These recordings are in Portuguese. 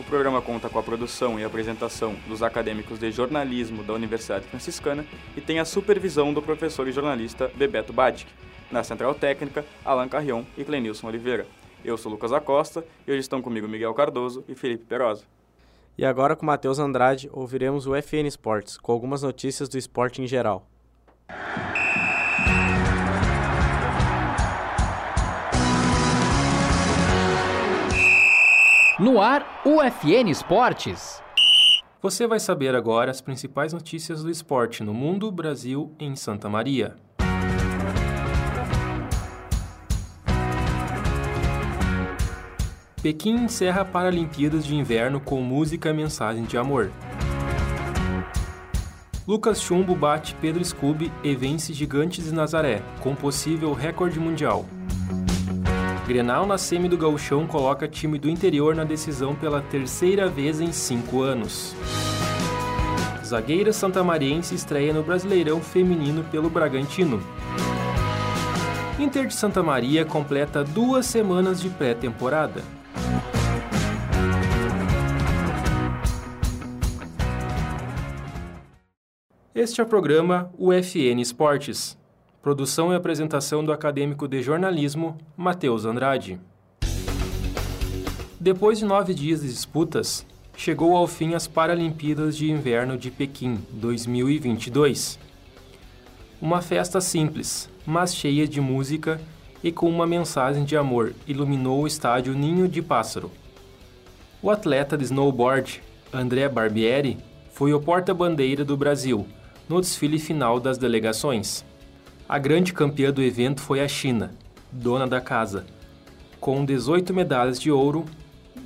O programa conta com a produção e apresentação dos acadêmicos de jornalismo da Universidade Franciscana e tem a supervisão do professor e jornalista Bebeto Badic. Na Central Técnica, Alan Carrion e Clenilson Oliveira. Eu sou Lucas Acosta e hoje estão comigo Miguel Cardoso e Felipe Perosa. E agora com Matheus Andrade ouviremos o FN Esportes, com algumas notícias do esporte em geral. No ar, UFN Esportes. Você vai saber agora as principais notícias do esporte no mundo, Brasil e em Santa Maria. Pequim encerra Paralimpíadas de Inverno com música Mensagem de Amor. Lucas Chumbo bate Pedro Scooby e vence Gigantes de Nazaré, com possível recorde mundial. Grenal na semi do Gauchão coloca time do interior na decisão pela terceira vez em cinco anos. Zagueira santamariense estreia no Brasileirão Feminino pelo Bragantino. Inter de Santa Maria completa duas semanas de pré-temporada. Este é o programa UFN Esportes. Produção e apresentação do acadêmico de jornalismo Matheus Andrade. Depois de nove dias de disputas, chegou ao fim as Paralimpíadas de Inverno de Pequim 2022. Uma festa simples, mas cheia de música e com uma mensagem de amor iluminou o estádio Ninho de Pássaro. O atleta de snowboard, André Barbieri, foi o porta-bandeira do Brasil no desfile final das delegações. A grande campeã do evento foi a China, dona da casa, com 18 medalhas de ouro,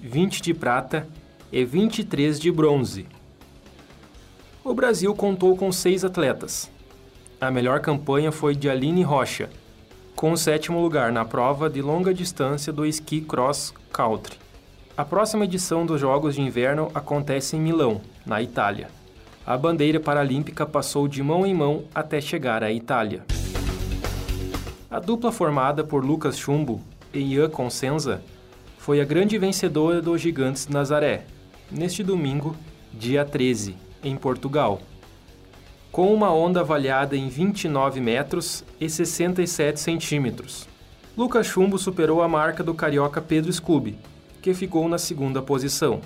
20 de prata e 23 de bronze. O Brasil contou com seis atletas. A melhor campanha foi de Aline Rocha, com o sétimo lugar na prova de longa distância do esqui cross country. A próxima edição dos Jogos de Inverno acontece em Milão, na Itália a bandeira paralímpica passou de mão em mão até chegar à Itália. A dupla formada por Lucas Chumbo e Ian Consenza foi a grande vencedora dos Gigantes Nazaré, neste domingo, dia 13, em Portugal. Com uma onda avaliada em 29 metros e 67 centímetros. Lucas Chumbo superou a marca do carioca Pedro Scooby, que ficou na segunda posição.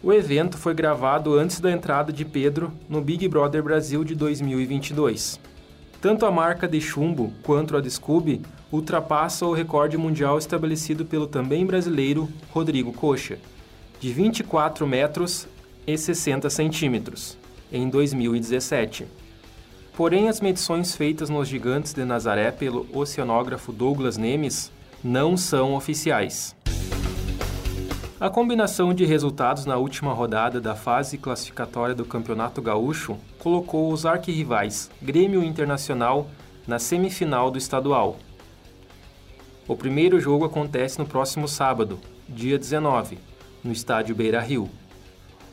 O evento foi gravado antes da entrada de Pedro no Big Brother Brasil de 2022. Tanto a marca de chumbo quanto a de Scooby ultrapassa o recorde mundial estabelecido pelo também brasileiro Rodrigo Coxa, de 24 metros e 60 centímetros, em 2017. Porém, as medições feitas nos Gigantes de Nazaré pelo oceanógrafo Douglas Nemes não são oficiais. A combinação de resultados na última rodada da fase classificatória do Campeonato Gaúcho colocou os arquirrivais Grêmio Internacional na semifinal do estadual. O primeiro jogo acontece no próximo sábado, dia 19, no estádio Beira Rio.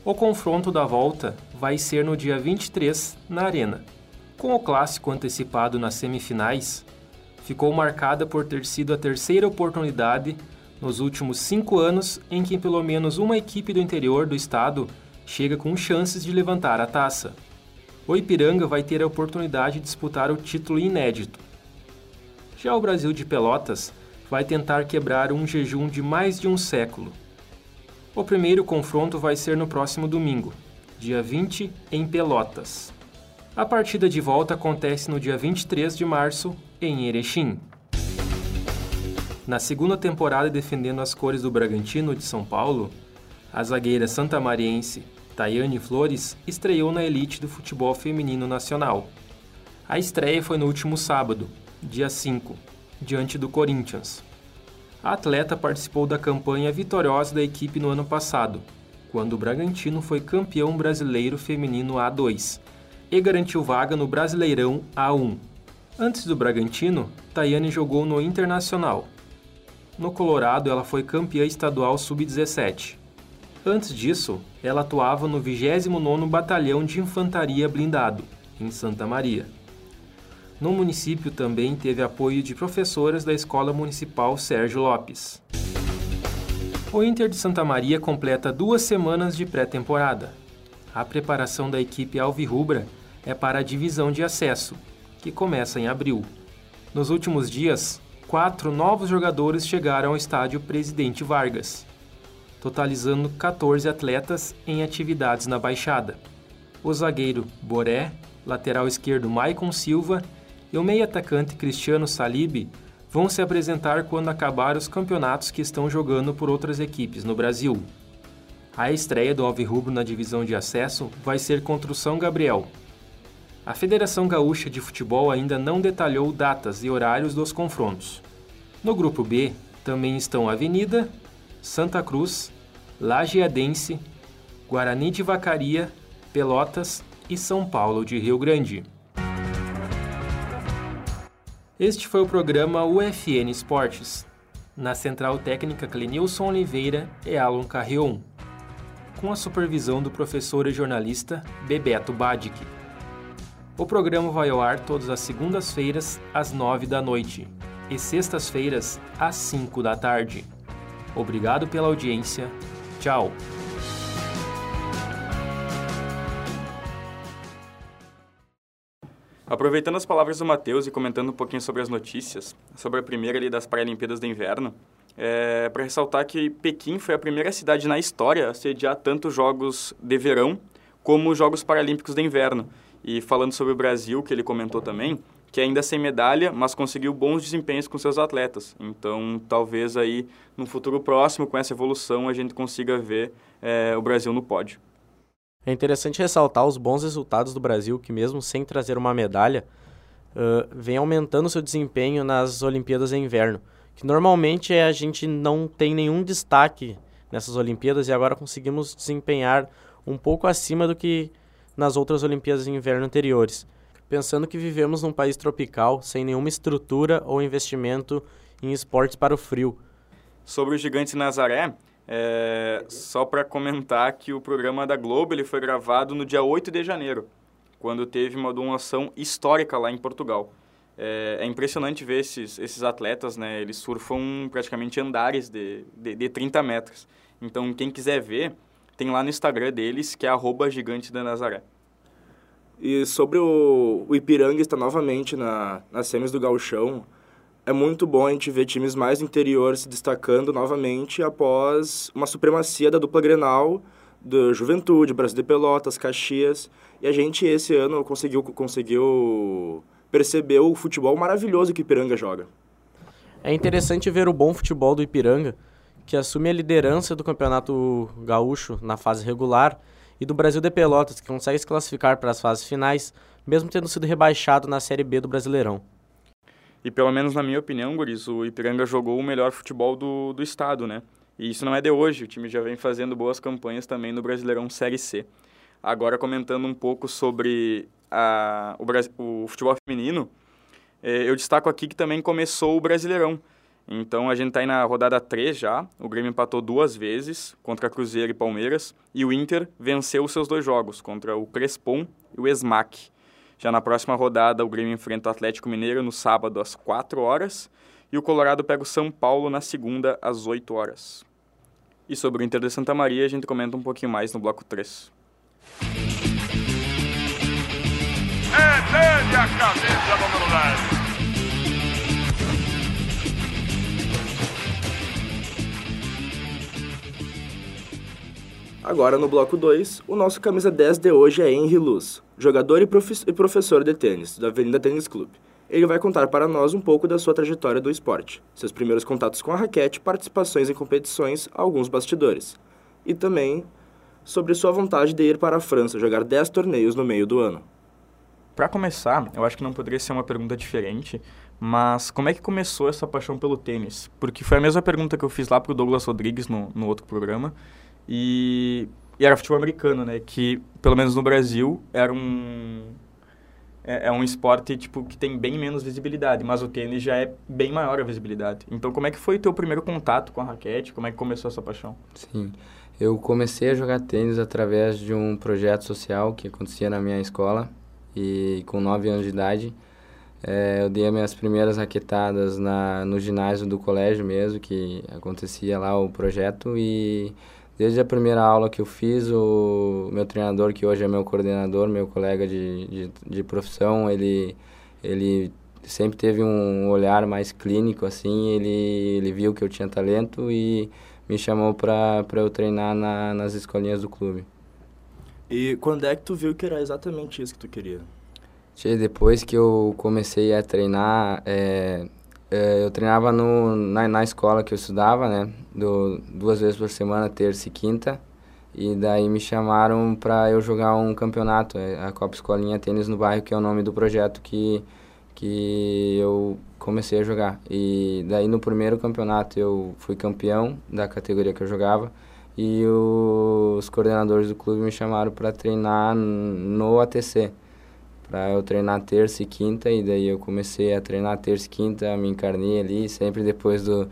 O confronto da volta vai ser no dia 23, na Arena. Com o clássico antecipado nas semifinais, ficou marcada por ter sido a terceira oportunidade nos últimos cinco anos em que pelo menos uma equipe do interior do estado chega com chances de levantar a taça. O Ipiranga vai ter a oportunidade de disputar o título inédito. Já o Brasil de Pelotas vai tentar quebrar um jejum de mais de um século. O primeiro confronto vai ser no próximo domingo, dia 20, em Pelotas. A partida de volta acontece no dia 23 de março, em Erechim. Na segunda temporada defendendo as cores do Bragantino de São Paulo, a zagueira santamariense Tayane Flores estreou na elite do futebol feminino nacional. A estreia foi no último sábado, dia 5, diante do Corinthians. A atleta participou da campanha vitoriosa da equipe no ano passado, quando o Bragantino foi campeão brasileiro feminino A2 e garantiu vaga no Brasileirão A1. Antes do Bragantino, Tayane jogou no Internacional. No Colorado, ela foi campeã estadual sub-17. Antes disso, ela atuava no 29º Batalhão de Infantaria Blindado, em Santa Maria. No município também teve apoio de professoras da Escola Municipal Sérgio Lopes. O Inter de Santa Maria completa duas semanas de pré-temporada. A preparação da equipe alvirrubra é para a divisão de acesso, que começa em abril. Nos últimos dias, quatro novos jogadores chegaram ao estádio Presidente Vargas, totalizando 14 atletas em atividades na Baixada. O zagueiro Boré, lateral esquerdo Maicon Silva e o meio-atacante Cristiano Salib vão se apresentar quando acabar os campeonatos que estão jogando por outras equipes no Brasil. A estreia do Alvirrubro na divisão de acesso vai ser contra o São Gabriel. A Federação Gaúcha de Futebol ainda não detalhou datas e horários dos confrontos. No grupo B também estão Avenida, Santa Cruz, Lajeadense, Guarani de Vacaria, Pelotas e São Paulo de Rio Grande. Este foi o programa UFN Esportes, na Central Técnica Clenilson Oliveira e Alan Carrion, com a supervisão do professor e jornalista Bebeto Badic. O programa vai ao ar todas as segundas-feiras, às nove da noite, e sextas-feiras, às cinco da tarde. Obrigado pela audiência. Tchau! Aproveitando as palavras do Matheus e comentando um pouquinho sobre as notícias, sobre a primeira ali das Paralimpíadas de Inverno, é, para ressaltar que Pequim foi a primeira cidade na história a sediar tanto jogos de verão como Jogos Paralímpicos de Inverno. E falando sobre o Brasil, que ele comentou também, que ainda sem medalha, mas conseguiu bons desempenhos com seus atletas. Então, talvez aí, no futuro próximo, com essa evolução, a gente consiga ver é, o Brasil no pódio. É interessante ressaltar os bons resultados do Brasil, que mesmo sem trazer uma medalha, uh, vem aumentando seu desempenho nas Olimpíadas de Inverno, que normalmente a gente não tem nenhum destaque nessas Olimpíadas e agora conseguimos desempenhar um pouco acima do que nas outras Olimpíadas de Inverno anteriores. Pensando que vivemos num país tropical, sem nenhuma estrutura ou investimento em esportes para o frio. Sobre o gigante Nazaré, é, só para comentar que o programa da Globo ele foi gravado no dia 8 de janeiro, quando teve uma doação histórica lá em Portugal. É, é, impressionante ver esses, esses atletas, né? Eles surfam praticamente andares de, de, de 30 metros. Então, quem quiser ver, tem lá no Instagram deles, que é arroba gigante da Nazaré. E sobre o, o Ipiranga está novamente na, nas semis do Gauchão, é muito bom a gente ver times mais interior se destacando novamente após uma supremacia da dupla Grenal, do Juventude, Brasil de Pelotas, Caxias. E a gente esse ano conseguiu, conseguiu perceber o futebol maravilhoso que o Ipiranga joga. É interessante ver o bom futebol do Ipiranga, que assume a liderança do Campeonato Gaúcho na fase regular, e do Brasil de Pelotas, que consegue se classificar para as fases finais, mesmo tendo sido rebaixado na Série B do Brasileirão. E pelo menos na minha opinião, Guris, o Ipiranga jogou o melhor futebol do, do estado, né? E isso não é de hoje, o time já vem fazendo boas campanhas também no Brasileirão Série C. Agora comentando um pouco sobre a, o, o futebol feminino, eh, eu destaco aqui que também começou o Brasileirão. Então a gente está aí na rodada 3 já, o Grêmio empatou duas vezes contra Cruzeiro e Palmeiras, e o Inter venceu os seus dois jogos, contra o Crespon e o Esmac. Já na próxima rodada, o Grêmio enfrenta o Atlético Mineiro no sábado às 4 horas e o Colorado pega o São Paulo na segunda às 8 horas. E sobre o Inter de Santa Maria, a gente comenta um pouquinho mais no bloco 3. É a cabeça, número 10. Agora no bloco 2, o nosso camisa 10 de hoje é Henry Luz, jogador e, e professor de tênis da Avenida Tênis Clube. Ele vai contar para nós um pouco da sua trajetória do esporte, seus primeiros contatos com a raquete, participações em competições, alguns bastidores. E também sobre sua vontade de ir para a França jogar 10 torneios no meio do ano. Para começar, eu acho que não poderia ser uma pergunta diferente, mas como é que começou essa paixão pelo tênis? Porque foi a mesma pergunta que eu fiz lá para o Douglas Rodrigues no, no outro programa, e, e era futebol americano, né? Que, pelo menos no Brasil, era um, é, é, um esporte tipo que tem bem menos visibilidade, mas o tênis já é bem maior a visibilidade. Então, como é que foi o teu primeiro contato com a raquete? Como é que começou essa paixão? Sim, eu comecei a jogar tênis através de um projeto social que acontecia na minha escola e com 9 anos de idade é, eu dei as minhas primeiras raquetadas na, no ginásio do colégio mesmo, que acontecia lá o projeto e Desde a primeira aula que eu fiz, o meu treinador, que hoje é meu coordenador, meu colega de, de, de profissão, ele, ele sempre teve um olhar mais clínico, assim, ele, ele viu que eu tinha talento e me chamou para eu treinar na, nas escolinhas do clube. E quando é que tu viu que era exatamente isso que tu queria? Depois que eu comecei a treinar, é, é, eu treinava no, na, na escola que eu estudava, né? Do, duas vezes por semana, terça e quinta. E daí me chamaram para eu jogar um campeonato, é, a Copa Escolinha Tênis no Bairro, que é o nome do projeto que, que eu comecei a jogar. E daí no primeiro campeonato eu fui campeão da categoria que eu jogava. E os coordenadores do clube me chamaram para treinar no ATC para eu treinar terça e quinta e daí eu comecei a treinar terça e quinta, me encarnei ali, sempre depois do,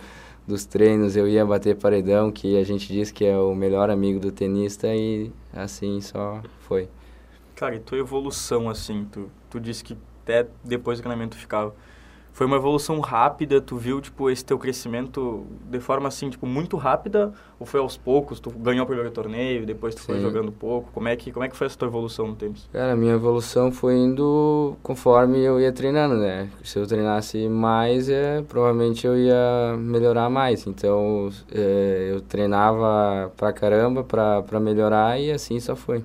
dos treinos eu ia bater paredão, que a gente diz que é o melhor amigo do tenista e assim só foi. Cara, e tua evolução assim, tu, tu disse que até depois do treinamento ficava foi uma evolução rápida? Tu viu, tipo, esse teu crescimento de forma, assim, tipo, muito rápida? Ou foi aos poucos? Tu ganhou o primeiro torneio, depois tu Sim. foi jogando pouco? Como é, que, como é que foi essa tua evolução no tênis? Cara, a minha evolução foi indo conforme eu ia treinando, né? Se eu treinasse mais, é, provavelmente eu ia melhorar mais. Então, é, eu treinava pra caramba pra, pra melhorar e assim só foi.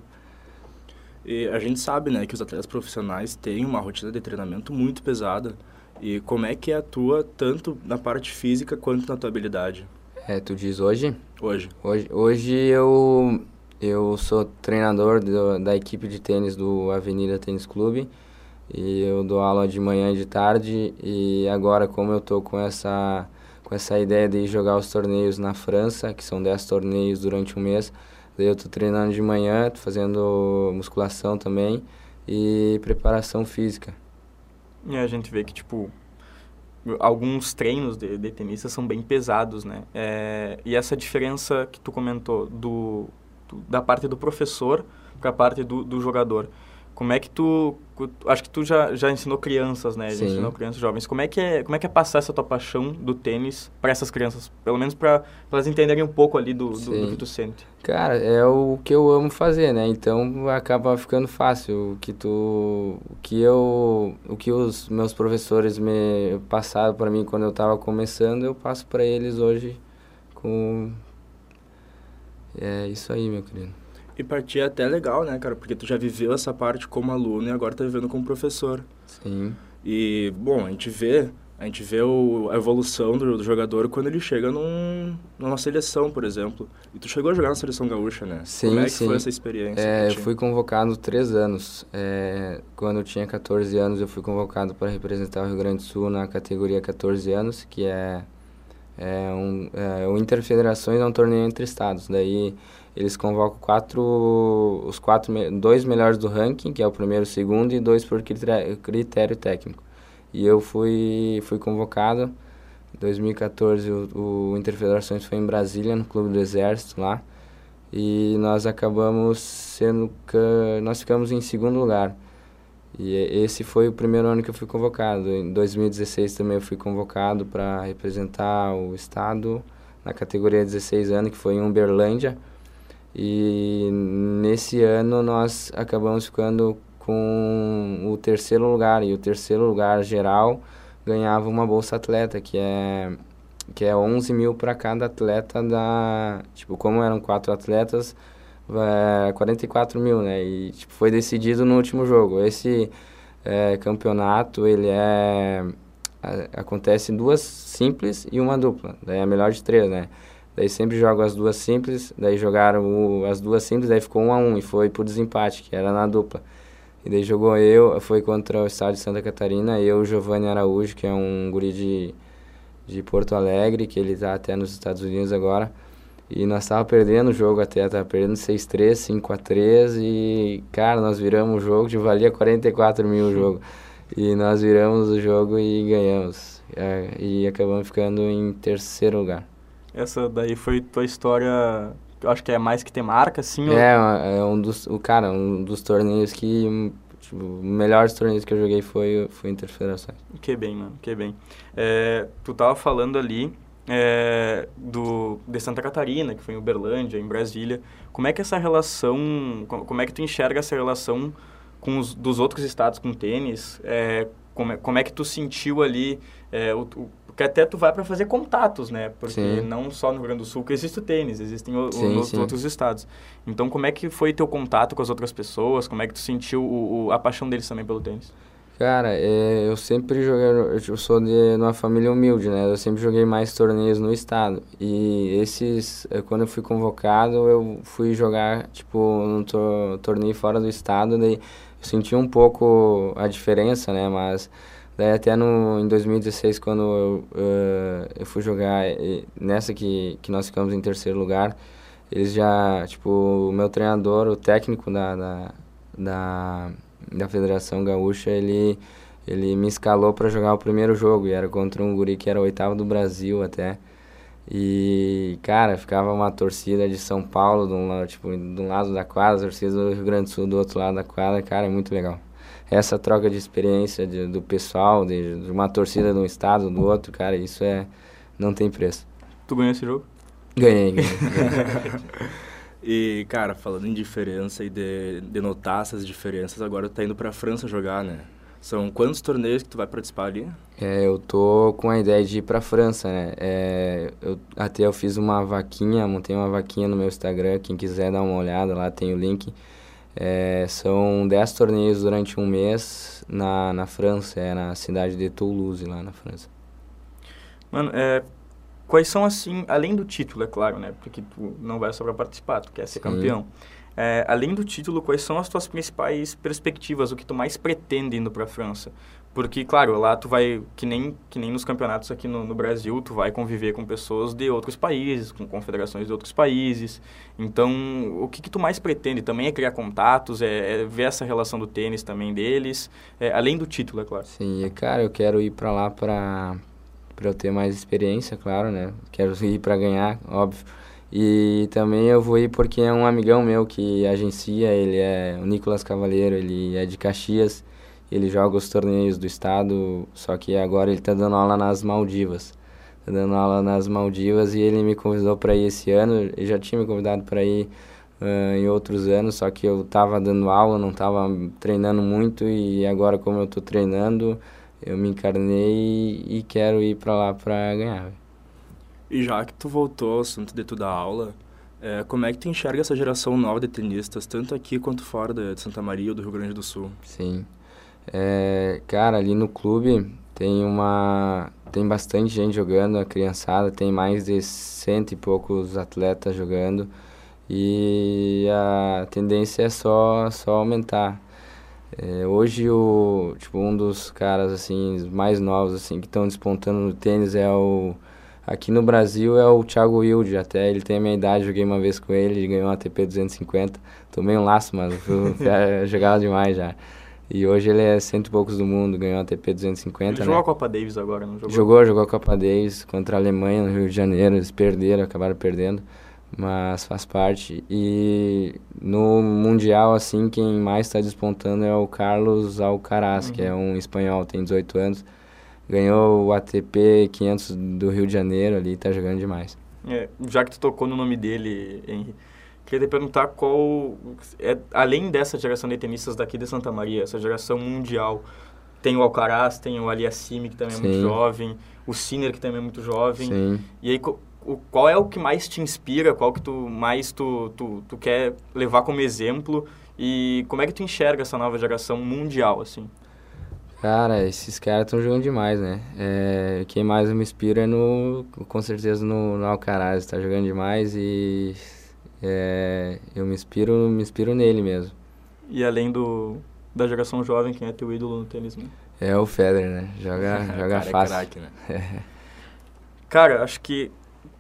E a gente sabe, né, que os atletas profissionais têm uma rotina de treinamento muito pesada. E como é que atua tanto na parte física quanto na tua habilidade? É, tu diz hoje? Hoje. Hoje, hoje eu, eu sou treinador do, da equipe de tênis do Avenida Tênis Clube e eu dou aula de manhã e de tarde e agora como eu tô com essa com essa ideia de jogar os torneios na França, que são 10 torneios durante um mês, daí eu tô treinando de manhã, tô fazendo musculação também e preparação física. E a gente vê que, tipo, alguns treinos de, de tenistas são bem pesados, né? É, e essa diferença que tu comentou do, do da parte do professor para a parte do, do jogador, como é que tu acho que tu já, já ensinou crianças, né? Já ensinou crianças jovens. Como é que é, como é que é passar essa tua paixão do tênis para essas crianças, pelo menos para elas entenderem um pouco ali do, do, do, que tu sente? Cara, é o que eu amo fazer, né? Então acaba ficando fácil o que tu o que eu o que os meus professores me passaram para mim quando eu estava começando, eu passo para eles hoje com é isso aí, meu querido. E partir é até legal, né, cara? Porque tu já viveu essa parte como aluno e agora tá vivendo como professor. Sim. E, bom, a gente vê, a gente vê o, a evolução do, do, jogador quando ele chega num, numa seleção, por exemplo. E tu chegou a jogar na seleção gaúcha, né? Sim, Como é que sim. foi essa experiência? É, eu fui convocado três anos. É, quando eu tinha 14 anos, eu fui convocado para representar o Rio Grande do Sul na categoria 14 anos, que é, é um, é, o Interfederações é um torneio entre estados. Daí eles convocam quatro, os quatro, dois melhores do ranking, que é o primeiro o segundo, e dois por critério técnico. E eu fui, fui convocado. Em 2014, o, o Interfederações foi em Brasília, no Clube do Exército, lá. E nós acabamos sendo... Nós ficamos em segundo lugar. E esse foi o primeiro ano que eu fui convocado. Em 2016 também eu fui convocado para representar o estado na categoria 16 anos, que foi em Uberlândia. E nesse ano nós acabamos ficando com o terceiro lugar. E o terceiro lugar geral ganhava uma bolsa atleta, que é, que é 11 mil para cada atleta da... Tipo, como eram quatro atletas, é, 44 mil, né? E tipo, foi decidido no último jogo. Esse é, campeonato, ele é... Acontece duas simples e uma dupla. Daí é a melhor de três, né? Daí sempre jogo as duas simples, daí jogaram o, as duas simples, daí ficou um a um e foi por desempate, que era na dupla. E daí jogou eu, foi contra o estado de Santa Catarina, eu o Giovanni Araújo, que é um guri de, de Porto Alegre, que ele está até nos Estados Unidos agora. E nós tava perdendo o jogo até, tava perdendo 6-3, 5x3 e, cara, nós viramos o jogo, que valia 44 mil o jogo. E nós viramos o jogo e ganhamos. É, e acabamos ficando em terceiro lugar. Essa daí foi tua história, eu acho que é mais que ter marca, assim? ou- É, é um dos, o cara, um dos torneios que, tipo, melhores torneios que eu joguei foi, foi Interfederações. Que bem, mano, que bem. É, tu tava falando ali é, do, de Santa Catarina, que foi em Uberlândia, em Brasília. Como é que essa relação, co- como é que tu enxerga essa relação com os dos outros estados com tênis? É, como, é, como é que tu sentiu ali, é, o, o- porque até tu vai para fazer contatos, né? Porque Sim. não só no Rio Grande do Sul que existe o tênis, existem o, Sim, sim. outros estados. Então, como é que foi teu contato com as outras pessoas? Como é que tu sentiu a paixão deles também pelo tênis? Cara, é, eu sempre joguei, eu sou de uma família humilde, né? Eu sempre joguei mais torneios no estado. E esses, eh, quando eu fui convocado, eu fui jogar, tipo, num to- torneio fora do estado, daí eu senti um pouco a diferença, né? Mas daí até no, em 2016, quando eu, eh, eu fui jogar nessa que, que nós ficamos em terceiro lugar, eles já, tipo, o meu treinador, o técnico da, da, da, da Federação Gaúcha, ele, ele me escalou para jogar o primeiro jogo, e era contra um guri que era o oitavo do Brasil até. E, cara, ficava uma torcida de São Paulo, de um, lado, tipo, de um lado da quadra, torcida do Rio Grande do Sul do outro lado da quadra, cara, é muito legal. Essa troca de experiência de, do pessoal, de, de uma torcida de um estado, do outro, cara, isso é não tem preço. Tu ganhou esse jogo? Ganhei, ganhei. E, cara, falando em diferença e de, de notar essas diferenças, agora tu tá indo pra França jogar, né? São quantos torneios que tu vai participar ali? É, eu tô com a ideia de ir pra França, né? É, eu, até eu fiz uma vaquinha, montei uma vaquinha no meu Instagram, quem quiser dar uma olhada lá tem o link. É, são 10 torneios durante um mês na, na França, é na cidade de Toulouse, lá na França. Mano, é, quais são assim, além do título, é claro, né? Porque tu não vai só pra participar, tu quer ser Sim. campeão. É, além do título, quais são as tuas principais perspectivas, o que tu mais pretende indo pra França? Porque, claro, lá tu vai, que nem, que nem nos campeonatos aqui no, no Brasil, tu vai conviver com pessoas de outros países, com confederações de outros países. Então, o que, que tu mais pretende? Também é criar contatos, é, é ver essa relação do tênis também deles, é, além do título, é claro. Sim, cara, eu quero ir pra lá pra, pra eu ter mais experiência, claro, né? Quero ir pra ganhar, óbvio. E também eu vou ir porque é um amigão meu que agencia, ele é o Nicolas Cavaleiro, ele é de Caxias, ele joga os torneios do estado, só que agora ele tá dando aula nas Maldivas. Tá dando aula nas Maldivas e ele me convidou para ir esse ano, ele já tinha me convidado para ir ah, em outros anos, só que eu tava dando aula, não tava treinando muito e agora como eu tô treinando, eu me encarnei e quero ir para lá para ganhar. E já que tu voltou ao assunto de tu dar aula, é, como é que tu enxerga essa geração nova de tenistas, tanto aqui quanto fora de de Santa Maria ou do Rio Grande do Sul? Sim. É, cara, ali no clube tem uma tem bastante gente jogando, a criançada tem mais de cento e poucos atletas jogando e a tendência é só só aumentar. É, hoje o tipo um dos caras assim mais novos assim que estão despontando no tênis é o aqui no Brasil é o Thiago Wilde, até ele tem a minha idade, joguei uma vez com ele, ele ganhou um ATP 250. Tomei um laço, mas eu jogava demais já. E hoje ele é cento e poucos do mundo, ganhou um ATP 250, Ele né? jogou a Copa Davis agora, não jogou? Jogou, jogou a Copa Davis contra a Alemanha no Rio de Janeiro, eles perderam, acabaram perdendo, mas faz parte. E no Mundial, assim, quem mais está despontando é o Carlos Alcaraz, que é um espanhol, tem 18 anos, ganhou o ATP 500 do Rio de Janeiro ali, tá jogando demais. É, já que tu tocou no nome dele, Henry, queria te perguntar qual, é, além dessa geração de tenistas daqui de Santa Maria, essa geração mundial, tem o Alcaraz, tem o Aliassime, que também é muito Sim. jovem, o Sinner, que também é muito jovem. Sim. E aí, o, qual é o que mais te inspira, qual que tu mais tu, tu, tu quer levar como exemplo e como é que tu enxerga essa nova geração mundial, assim? Cara, esses caras estão jogando demais, né? É, quem mais me inspira é no, com certeza no, no Alcaraz, tá jogando demais e é, eu me inspiro, me inspiro nele mesmo. E além do, da geração jovem, quem é teu ídolo no tênis? Né? É o Federer, né? Joga, joga Cara, é fácil. craque, né? Cara, acho que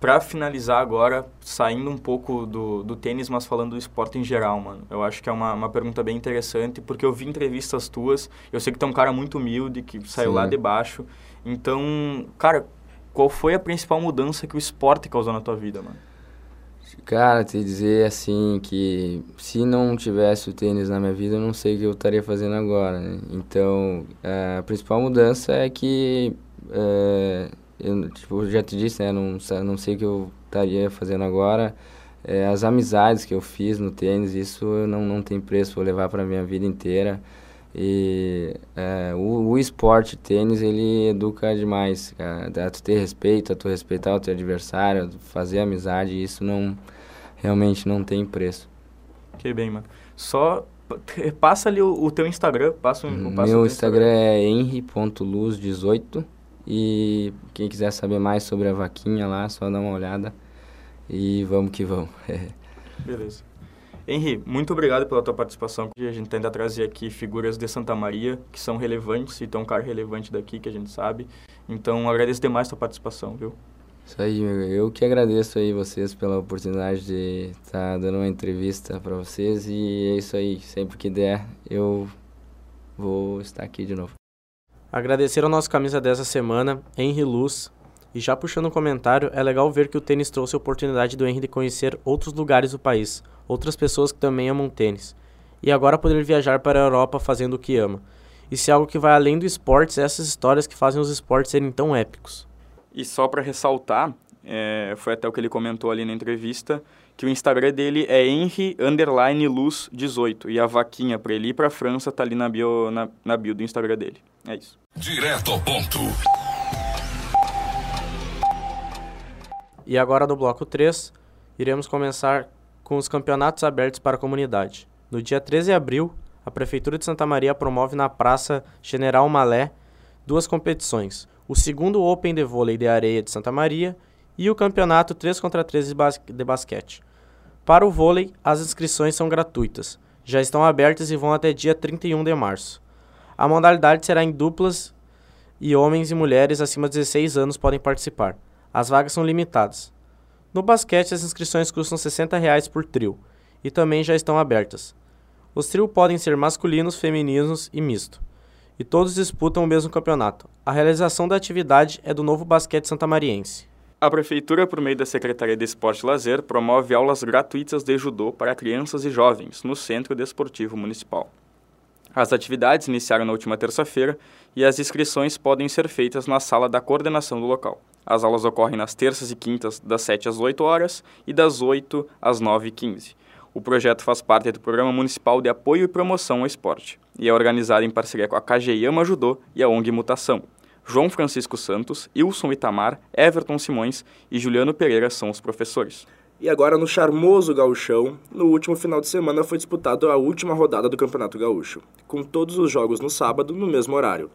para finalizar agora, saindo um pouco do, do tênis, mas falando do esporte em geral, mano. Eu acho que é uma, uma pergunta bem interessante, porque eu vi entrevistas tuas, eu sei que tu é um cara muito humilde, que saiu Sim. lá de baixo. Então, cara, qual foi a principal mudança que o esporte causou na tua vida, mano? Cara, te dizer assim que se não tivesse o tênis na minha vida, eu não sei o que eu estaria fazendo agora, né? Então, a principal mudança é que é, eu tipo, já te disse, né? Não, não sei o que eu estaria fazendo agora. É, as amizades que eu fiz no tênis, isso não, não tem preço, vou levar para minha vida inteira. E é, o, o esporte tênis, ele educa demais, cara. A tu ter respeito, a tu respeitar o teu adversário, fazer amizade, isso não realmente não tem preço. Que bem, mano. Só passa ali o, o teu Instagram, passa, passa Meu Instagram, Instagram é henry.luz18 e quem quiser saber mais sobre a vaquinha lá, só dá uma olhada. E vamos que vamos. Beleza. Henri, muito obrigado pela tua participação. A gente tenta trazer aqui figuras de Santa Maria que são relevantes e tem um cara relevante daqui que a gente sabe. Então, agradeço demais a tua participação, viu? Isso aí, eu que agradeço aí vocês pela oportunidade de estar tá dando uma entrevista para vocês e é isso aí, sempre que der eu vou estar aqui de novo. Agradecer ao nosso camisa dessa semana, Henry Luz. E já puxando um comentário, é legal ver que o tênis trouxe a oportunidade do Henry de conhecer outros lugares do país, outras pessoas que também amam tênis. E agora poder viajar para a Europa fazendo o que ama. Se é algo que vai além do esportes, essas histórias que fazem os esportes serem tão épicos. E só para ressaltar, é, foi até o que ele comentou ali na entrevista, que o Instagram dele é Henry underline luz 18 e a vaquinha para ele ir para a França tá ali na bio, na, na bio do Instagram dele. É isso. Direto ao ponto. E agora no bloco 3, iremos começar com os campeonatos abertos para a comunidade. No dia 13 de abril, a Prefeitura de Santa Maria promove na Praça General Malé duas competições: o segundo Open de Vôlei de Areia de Santa Maria e o campeonato 3 contra 3 de, bas de basquete. Para o vôlei, as inscrições são gratuitas, já estão abertas e vão até dia 31 de março. A modalidade será em duplas e homens e mulheres acima de 16 anos podem participar. As vagas são limitadas. No basquete, as inscrições custam 60 reais por trio e também já estão abertas. Os trios podem ser masculinos, femininos e misto. E todos disputam o mesmo campeonato. A realização da atividade é do Novo Basquete Santamariense. A Prefeitura, por meio da Secretaria de Esporte e Lazer, promove aulas gratuitas de judô para crianças e jovens no Centro Desportivo Municipal. As atividades iniciaram na última terça-feira e as inscrições podem ser feitas na sala da coordenação do local. As aulas ocorrem nas terças e quintas, das 7 às 8 horas e das 8 às 9 e 15. O projeto faz parte do Programa Municipal de Apoio e Promoção ao Esporte e é organizado em parceria com a KGIAMA Judô e a ONG Mutação. João Francisco Santos, Wilson Itamar, Everton Simões e Juliano Pereira são os professores. E agora no charmoso gauchão, no último final de semana foi disputado a última rodada do Campeonato Gaúcho, com todos os jogos no sábado, no mesmo horário.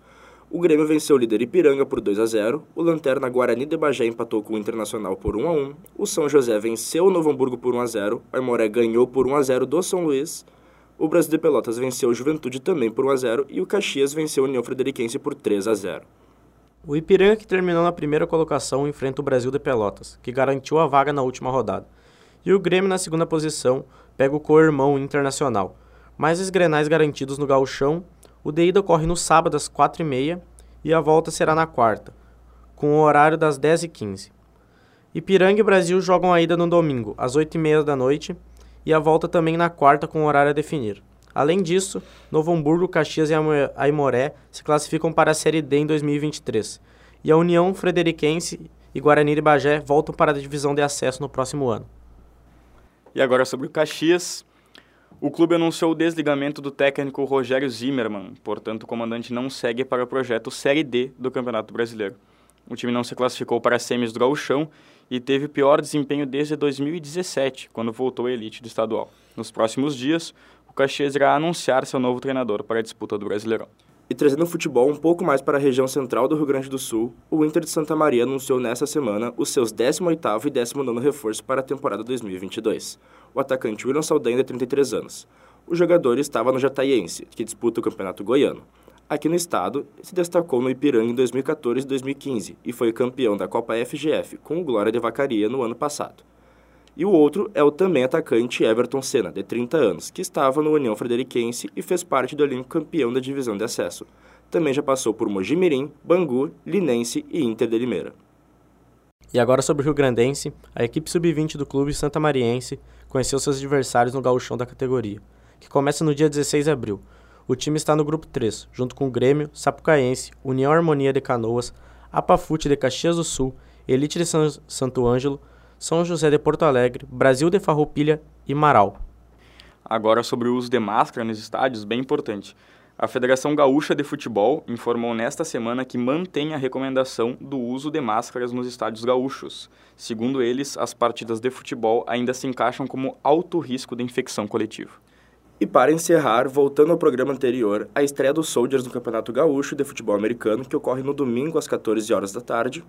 O Grêmio venceu o líder Ipiranga por 2 a 0, o Lanterna Guarani de Bagé empatou com o Internacional por 1 a 1, o São José venceu o Novo Hamburgo por 1 a 0, o Aimoré ganhou por 1 a 0 do São Luís, o Brasil de Pelotas venceu o Juventude também por 1 a 0 e o Caxias venceu a União Frederiquense por 3 a 0. O Ipiranga, que terminou na primeira colocação, enfrenta o Brasil de Pelotas, que garantiu a vaga na última rodada. E o Grêmio, na segunda posição, pega o co-irmão Internacional. Mais os grenais garantidos no gauchão, o de ida ocorre no sábado às 4h30 e a volta será na quarta, com o horário das 10h15. Ipiranga e Brasil jogam a ida no domingo, às 8h30 da noite, e a volta também na quarta com o horário a definir. Além disso, Novo Hamburgo, Caxias e Aimoré se classificam para a Série D em 2023. E a União Frederiquense e Guarani de Bagé voltam para a divisão de acesso no próximo ano. E agora sobre o Caxias. O clube anunciou o desligamento do técnico Rogério Zimmermann, portanto o comandante não segue para o projeto Série D do Campeonato Brasileiro. O time não se classificou para as semis do Gauchão e teve pior desempenho desde 2017, quando voltou à elite do estadual. Nos próximos dias, Caxias irá anunciar seu novo treinador para a disputa do Brasileirão. E trazendo o futebol um pouco mais para a região central do Rio Grande do Sul, o Inter de Santa Maria anunciou nesta semana os seus 18º e 19º reforços para a temporada 2022. O atacante William Saldanha, de 33 anos. O jogador estava no Jataiense, que disputa o Campeonato Goiano. Aqui no estado, se destacou no Ipiranga em 2014 e 2015 e foi campeão da Copa FGF com o Glória de Vacaria no ano passado. E o outro é o também atacante Everton Senna, de 30 anos, que estava no União Frederiquense e fez parte do elenco campeão da divisão de acesso. Também já passou por Mojimirim, Bangu, Linense e Inter de Limeira. E agora sobre o Rio Grandense, a equipe sub-20 do clube Santa Mariense conheceu seus adversários no gauchão da categoria, que começa no dia 16 de abril. O time está no grupo 3, junto com o Grêmio, Sapucaense, União Harmonia de Canoas, Apafute de Caxias do Sul, Elite de Santo Ângelo, São José de Porto Alegre, Brasil de Farroupilha e Marau. Agora sobre o uso de máscara nos estádios, bem importante. A Federação Gaúcha de Futebol informou nesta semana que mantém a recomendação do uso de máscaras nos estádios gaúchos. Segundo eles, as partidas de futebol ainda se encaixam como alto risco de infecção coletiva. E para encerrar, voltando ao programa anterior, a estreia dos Soldiers no Campeonato Gaúcho de Futebol Americano, que ocorre no domingo às 14 horas da tarde,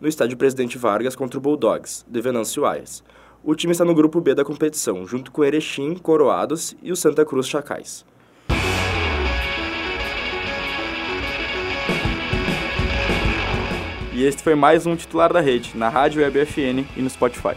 no estádio Presidente Vargas contra o Bulldogs, de Venâncio Aires. O time está no grupo B da competição, junto com Erechim, Coroados e o Santa Cruz Chacais. E este foi mais um titular da rede, na Rádio Web FN e no Spotify.